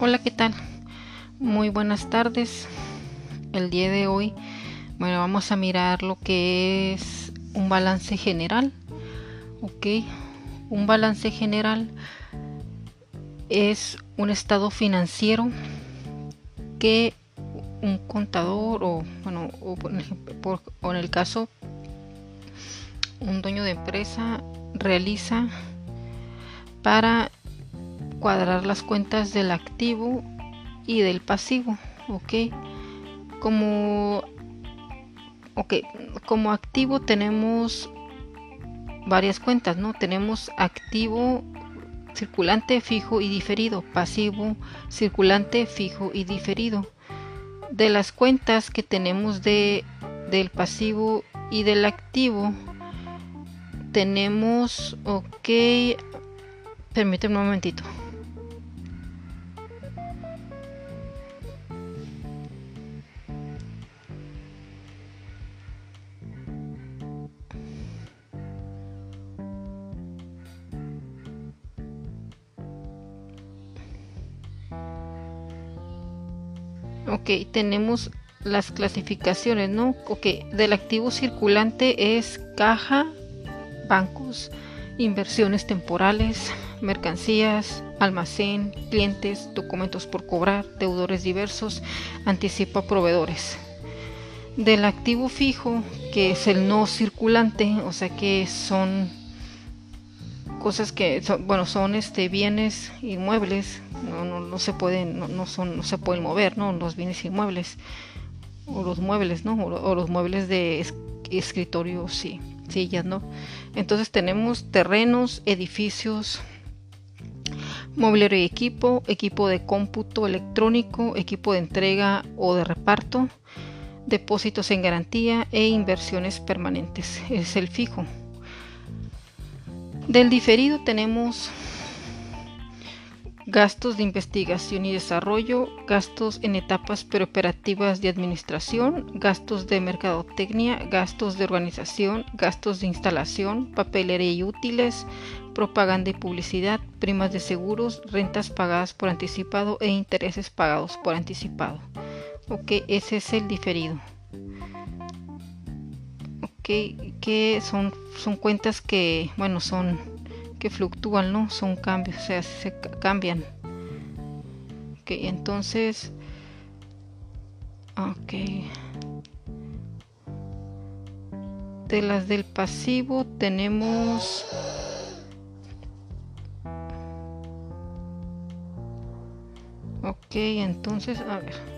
Hola, ¿qué tal? Muy buenas tardes. El día de hoy, bueno, vamos a mirar lo que es un balance general. Ok, un balance general es un estado financiero que un contador o, bueno, o, por, o en el caso un dueño de empresa realiza para cuadrar las cuentas del activo y del pasivo, ¿ok? Como, okay, como activo tenemos varias cuentas, ¿no? Tenemos activo circulante fijo y diferido, pasivo circulante fijo y diferido. De las cuentas que tenemos de del pasivo y del activo tenemos, ok, permíteme un momentito. Ok, tenemos las clasificaciones, ¿no? Ok, del activo circulante es caja, bancos, inversiones temporales, mercancías, almacén, clientes, documentos por cobrar, deudores diversos, anticipo a proveedores. Del activo fijo, que es el no circulante, o sea que son cosas que son, bueno son este bienes inmuebles no, no, no se pueden no, no, son no se pueden mover no los bienes inmuebles o los muebles no o, los muebles de escritorio sí sillas no entonces tenemos terrenos edificios mobiliario y equipo equipo de cómputo electrónico equipo de entrega o de reparto depósitos en garantía e inversiones permanentes. Es el fijo. Del diferido tenemos gastos de investigación y desarrollo, gastos en etapas preoperativas de administración, gastos de mercadotecnia, gastos de organización, gastos de instalación, papelería y útiles, propaganda y publicidad, primas de seguros, rentas pagadas por anticipado e intereses pagados por anticipado. Ok, ese es el diferido que, son, son cuentas que, bueno, son que fluctúan, ¿no? Son cambios, o sea, se cambian. Ok, entonces, ok. De las del pasivo tenemos Ok, entonces, a ver.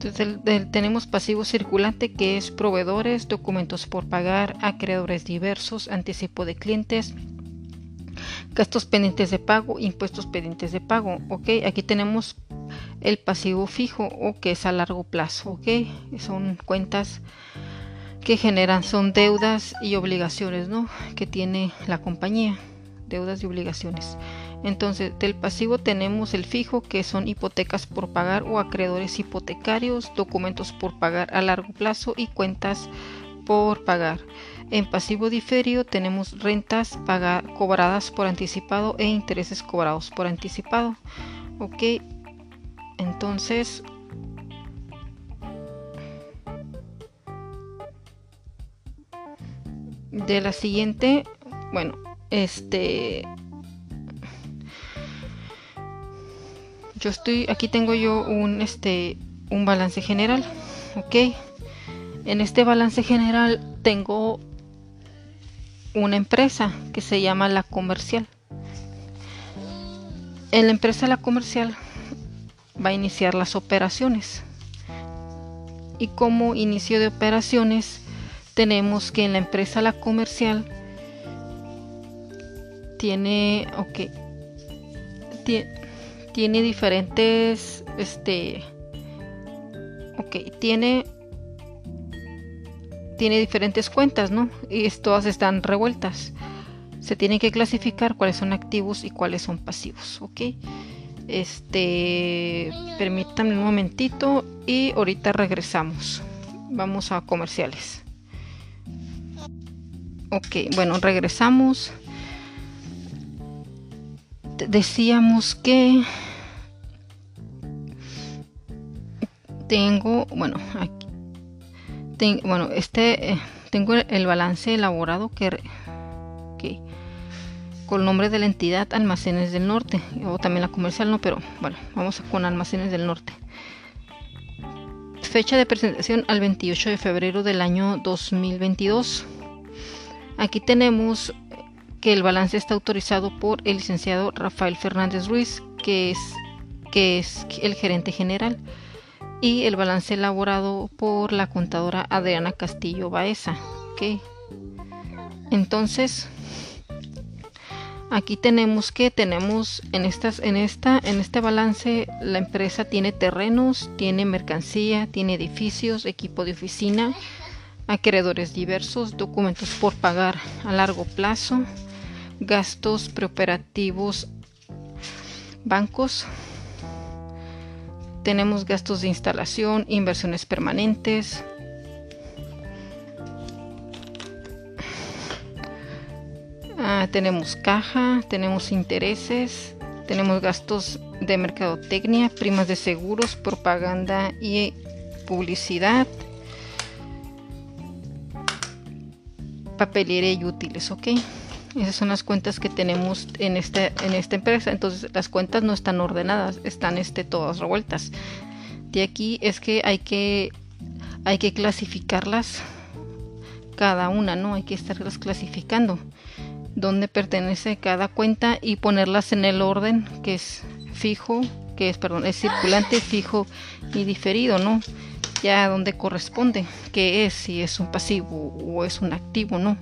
Entonces tenemos pasivo circulante que es proveedores, documentos por pagar, acreedores diversos, anticipo de clientes, gastos pendientes de pago, impuestos pendientes de pago. Ok, aquí tenemos el pasivo fijo o que es a largo plazo. Ok, son cuentas que generan, son deudas y obligaciones, ¿no? Que tiene la compañía, deudas y obligaciones. Entonces, del pasivo tenemos el fijo, que son hipotecas por pagar o acreedores hipotecarios, documentos por pagar a largo plazo y cuentas por pagar. En pasivo diferido tenemos rentas cobradas por anticipado e intereses cobrados por anticipado. Ok, entonces de la siguiente, bueno, este yo estoy aquí tengo yo un este un balance general ok. En este balance general tengo una empresa que se llama la comercial. En la empresa la comercial va a iniciar las operaciones. Y como inicio de operaciones tenemos que en la empresa la comercial tiene ok tiene diferentes, este, ok, tiene tiene diferentes cuentas, ¿no? Y todas están revueltas. Se tiene que clasificar cuáles son activos y cuáles son pasivos, ¿ok? Este, permítanme un momentito y ahorita regresamos. Vamos a comerciales. Ok, bueno, regresamos. Decíamos que tengo, bueno, aquí, bueno, este, eh, tengo el, balance elaborado que, que, con nombre de la entidad Almacenes del Norte, o también la comercial, no, pero bueno, vamos con Almacenes del Norte. Fecha de presentación al 28 de febrero del año 2022. Aquí tenemos que el balance está autorizado por el licenciado Rafael Fernández Ruiz, que es, que es el gerente general y el balance elaborado por la contadora Adriana Castillo Baeza. Entonces, aquí tenemos que tenemos en estas en esta en este balance la empresa tiene terrenos, tiene mercancía, tiene edificios, equipo de oficina, acreedores diversos, documentos por pagar a largo plazo, gastos preoperativos, bancos, tenemos gastos de instalación, inversiones permanentes. Ah, tenemos caja, tenemos intereses, tenemos gastos de mercadotecnia, primas de seguros, propaganda y publicidad, papelería y útiles, ¿ok? Esas son las cuentas que tenemos en, este, en esta empresa. Entonces las cuentas no están ordenadas, están este, todas revueltas. De aquí es que hay que, hay que clasificarlas cada una, ¿no? Hay que estarlas clasificando. Dónde pertenece cada cuenta y ponerlas en el orden que es fijo, que es, perdón, es circulante, fijo y diferido, ¿no? Ya donde corresponde, que es, si es un pasivo o es un activo, ¿no?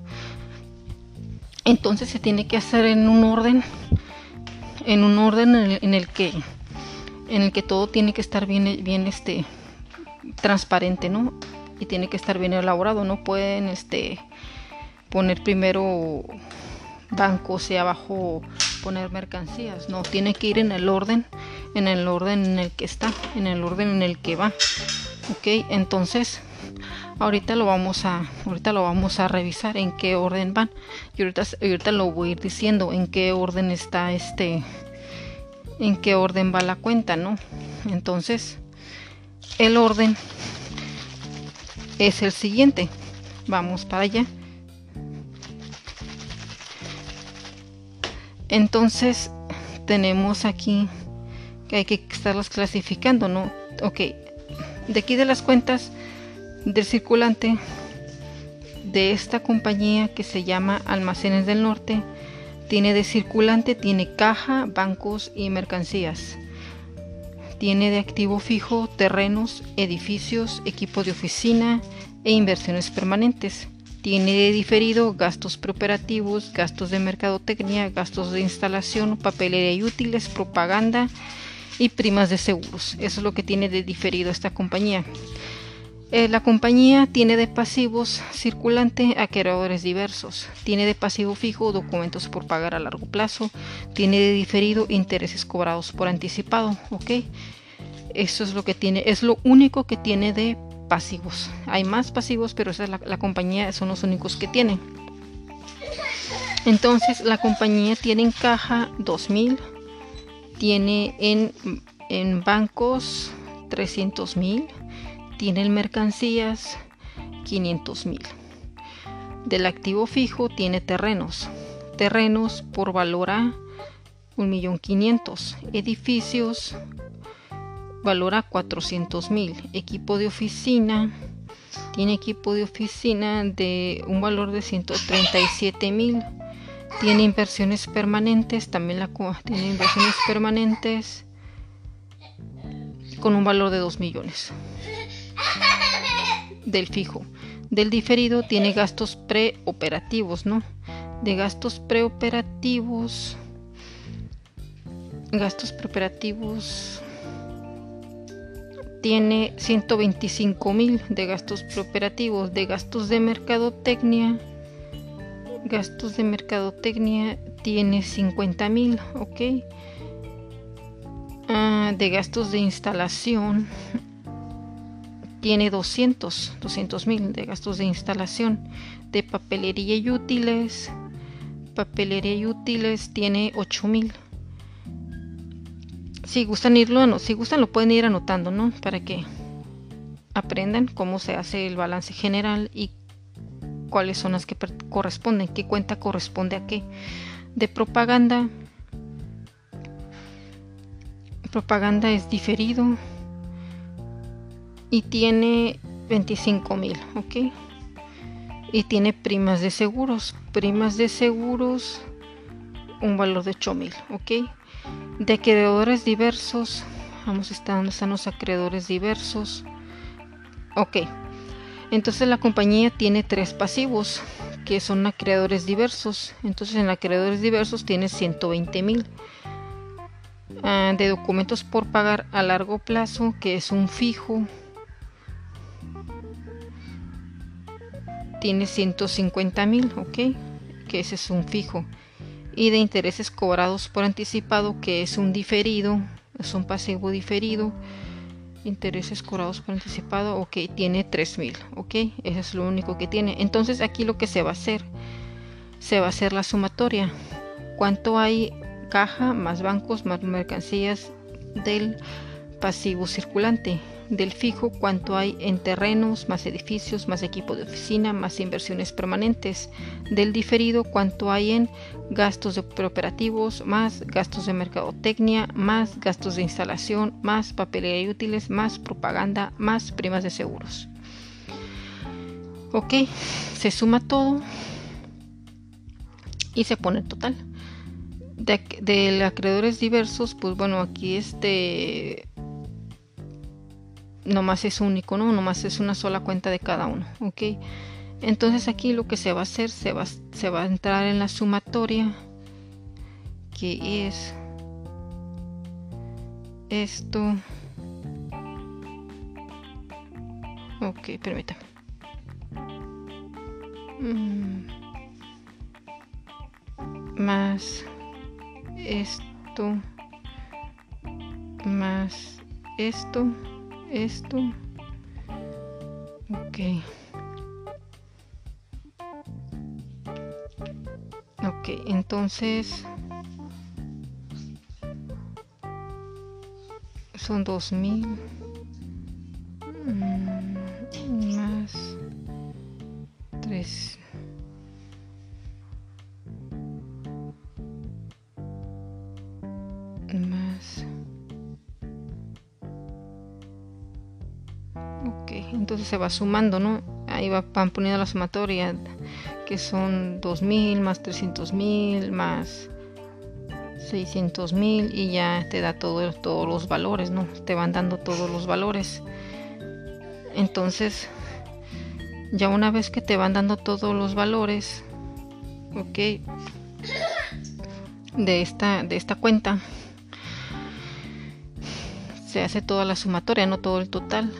Entonces se tiene que hacer en un orden en un orden en el, que en el que todo tiene que estar bien bien este transparente no y tiene que estar bien elaborado no pueden este poner primero bancos y abajo poner mercancías no tiene que ir en el orden en el orden en el que está en el orden en el que va ok entonces ahorita lo vamos a ahorita lo vamos a revisar en qué orden van. Y ahorita, ahorita lo voy a ir diciendo en qué orden está este en qué orden va la cuenta no entonces el orden es el siguiente. Vamos para allá. Entonces tenemos aquí que hay que estarlas clasificando no ok de aquí de las cuentas del circulante de esta compañía que se llama Almacenes del Norte tiene de circulante, tiene caja, bancos y mercancías. Tiene de activo fijo terrenos, edificios, equipo de oficina e inversiones permanentes. Tiene de diferido gastos preoperativos, gastos de mercadotecnia, gastos de instalación, papelería y útiles, propaganda y primas de seguros. Eso es lo que tiene de diferido esta compañía. Eh, la compañía tiene de pasivos circulante acreedores diversos, tiene de pasivo fijo documentos por pagar a largo plazo, tiene de diferido intereses cobrados por anticipado, ¿ok? Eso es lo que tiene, es lo único que tiene de pasivos. Hay más pasivos, pero esa es la, compañía, son los únicos que tiene. Entonces la compañía tiene en caja 2000, tiene en, en bancos 300 mil tiene mercancías 500 mil. Del activo fijo tiene terrenos. Terrenos por valor a 1.500.000. Edificios valor a 400 mil. Equipo de oficina tiene equipo de oficina de un valor de 137 mil. Tiene inversiones permanentes, también la tiene inversiones permanentes con un valor de 2 millones del fijo. Del diferido tiene gastos preoperativos, ¿no? De gastos preoperativos. Gastos preoperativos. tiene 125 mil de gastos operativos, de gastos de mercadotecnia. Gastos de mercadotecnia tiene 50 mil, ok. Ah, de gastos de instalación tiene 200, 200 mil de gastos de instalación. De papelería y útiles, papelería y útiles tiene 8 mil si gustan irlo, si gustan lo pueden ir anotando, ¿no? Para que aprendan cómo se hace el balance general y cuáles son las que corresponden, qué cuenta corresponde a qué. De propaganda, propaganda es diferido y tiene 25 mil, ¿ok? Y tiene primas de seguros, primas de seguros, un valor de 8 mil, ¿ok? de acreedores diversos. Vamos a estar donde están los acreedores diversos. Ok. Entonces la compañía tiene tres pasivos que son acreedores diversos. Entonces en acreedores diversos tiene 120 mil. Ah, de documentos por pagar a largo plazo, que es un fijo. Tiene 150 mil, ok. Que ese es un fijo y de intereses cobrados por anticipado, que es un diferido, es un pasivo diferido. Intereses cobrados por anticipado, ok, tiene 3000, ok, eso es lo único que tiene. Entonces aquí lo que se va a hacer, se va a hacer la sumatoria. ¿Cuánto hay caja más bancos más mercancías del pasivo circulante? Del fijo cuánto hay en terrenos, más edificios, más equipo de oficina, más inversiones permanentes, del diferido cuánto hay en gastos de operativos, más gastos de mercadotecnia, más gastos de instalación, más papelería y útiles, más propaganda, más primas de seguros. Ok, se suma todo y se pone el total. De acreedores diversos, pues bueno, aquí este nomás es único, ¿no? Nomás es una sola cuenta de cada uno, ¿ok? Entonces aquí lo que se va a hacer, se va, se va a entrar en la sumatoria, que es esto. Ok, permítame. Mm. Más esto. Más esto esto. Ok. Ok, entonces son dos mil. Entonces se va sumando, ¿no? Ahí va, van poniendo la sumatoria, que son 2000 más 300 mil más 600 mil y ya te da todo, todos los valores, ¿no? Te van dando todos los valores. Entonces, ya una vez que te van dando todos los valores, ok, de esta, de esta cuenta, se hace toda la sumatoria, no todo el total.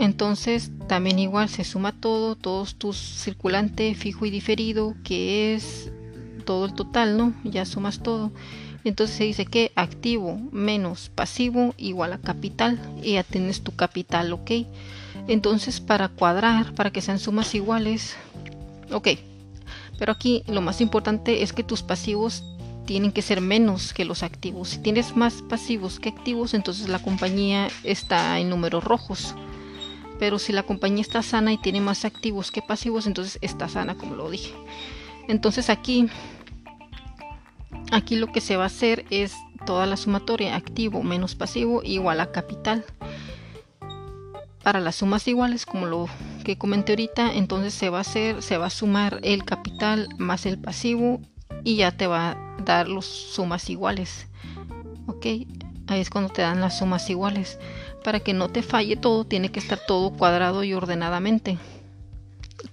Entonces también igual se suma todo, todos tus circulante fijo y diferido, que es todo el total, ¿no? Ya sumas todo. Entonces se dice que activo menos pasivo igual a capital y ya tienes tu capital, ¿ok? Entonces para cuadrar, para que sean sumas iguales, ok. Pero aquí lo más importante es que tus pasivos tienen que ser menos que los activos. Si tienes más pasivos que activos, entonces la compañía está en números rojos pero si la compañía está sana y tiene más activos que pasivos, entonces está sana, como lo dije. Entonces aquí, aquí lo que se va a hacer es toda la sumatoria activo menos pasivo igual a capital. Para las sumas iguales, como lo que comenté ahorita, entonces se va a hacer, se va a sumar el capital más el pasivo y ya te va a dar las sumas iguales. Ok, ahí es cuando te dan las sumas iguales para que no te falle todo, tiene que estar todo cuadrado y ordenadamente.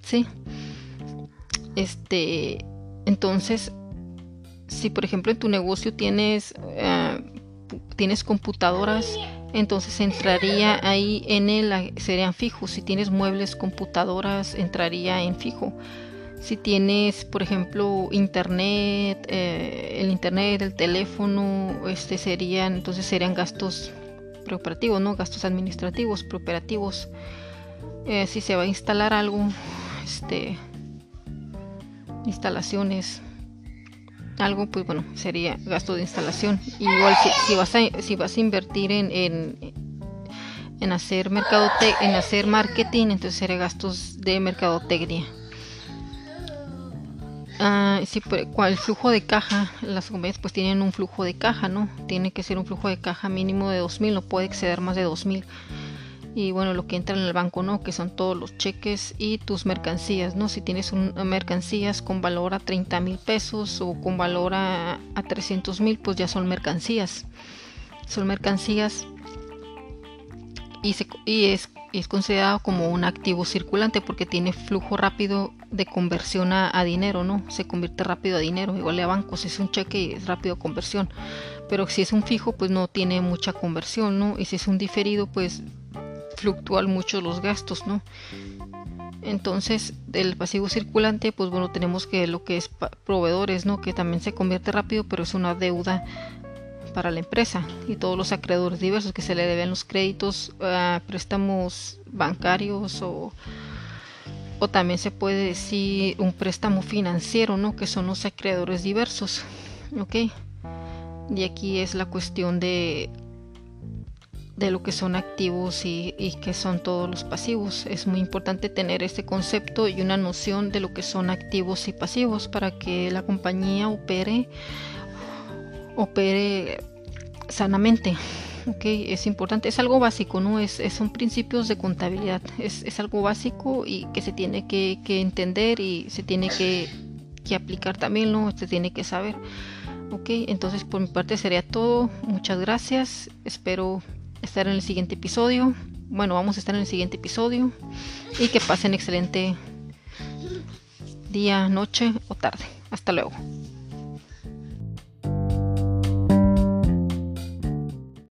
¿Sí? Este, entonces, si por ejemplo en tu negocio tienes, eh, tienes computadoras entonces entraría ahí en el, serían fijos. Si tienes muebles, computadoras, entraría en fijo. Si tienes, por ejemplo, internet, eh, el internet, el teléfono, este serían, entonces serían gastos preoperativos, ¿no? Gastos administrativos, preoperativos. Eh, si se va a instalar algo, este, instalaciones, algo, pues bueno, sería gasto de instalación. Igual si, vas, a, si vas a invertir en, hacer en hacer marketing, entonces sería gastos de mercadotecnia. Ah, si, pues, el flujo de caja, las compañías pues tienen un flujo de caja, ¿no? Tiene que ser un flujo de caja mínimo de 2.000, no puede exceder más de 2.000 y bueno lo que entra en el banco no que son todos los cheques y tus mercancías no si tienes un, mercancías con valor a 30 mil pesos o con valor a, a 300 mil pues ya son mercancías. Son mercancías y, y es, es, considerado como un activo circulante porque tiene flujo rápido de conversión a, a, dinero, ¿no? Se convierte rápido a dinero, igual a bancos, es un cheque y es rápido conversión. Pero si es un fijo, pues no tiene mucha conversión, ¿no? Y si es un diferido, pues fluctúan mucho los gastos, ¿no? Entonces, del pasivo circulante, pues bueno, tenemos que lo que es proveedores, ¿no? Que también se convierte rápido, pero es una deuda para la empresa y todos los acreedores diversos que se le deben los créditos, a préstamos bancarios o, o también se puede decir un préstamo financiero, ¿no? Que son los acreedores diversos, ¿ok? Y aquí es la cuestión de de lo que son activos y, que son todos los pasivos. Es muy importante tener este concepto y una noción de lo que son activos y pasivos para que la compañía opere opere sanamente. Okay, es importante, es algo básico, ¿no? Es, son principios de contabilidad, es, algo básico y que se tiene que, entender y se tiene que, que, aplicar también, ¿no? Se tiene que saber. Ok, entonces por mi parte sería todo. Muchas gracias. Espero estar en el siguiente episodio. Bueno, vamos a estar en el siguiente episodio. Y que pasen excelente día, noche o tarde. Hasta luego.